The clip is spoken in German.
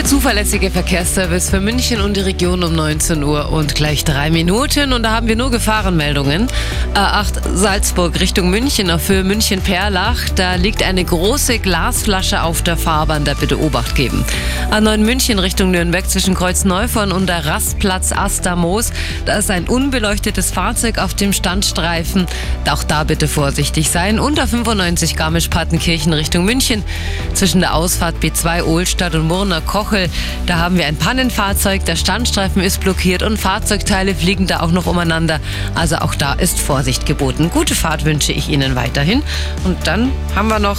Der zuverlässige Verkehrsservice für München und die Region um 19 Uhr und gleich drei Minuten. Und da haben wir nur Gefahrenmeldungen. A8 Salzburg Richtung München Höhe München-Perlach. Da liegt eine große Glasflasche auf der Fahrbahn. Da bitte Obacht geben. A9 München Richtung Nürnberg zwischen Kreuz Neufern und der Rastplatz Astermoos. Da ist ein unbeleuchtetes Fahrzeug auf dem Standstreifen. Auch da bitte vorsichtig sein. Und A95 Garmisch-Partenkirchen Richtung München zwischen der Ausfahrt B2 Ohlstadt und Murner Koch Kochel. Da haben wir ein Pannenfahrzeug, der Standstreifen ist blockiert und Fahrzeugteile fliegen da auch noch umeinander. Also auch da ist Vorsicht geboten. Gute Fahrt wünsche ich Ihnen weiterhin. Und dann haben wir noch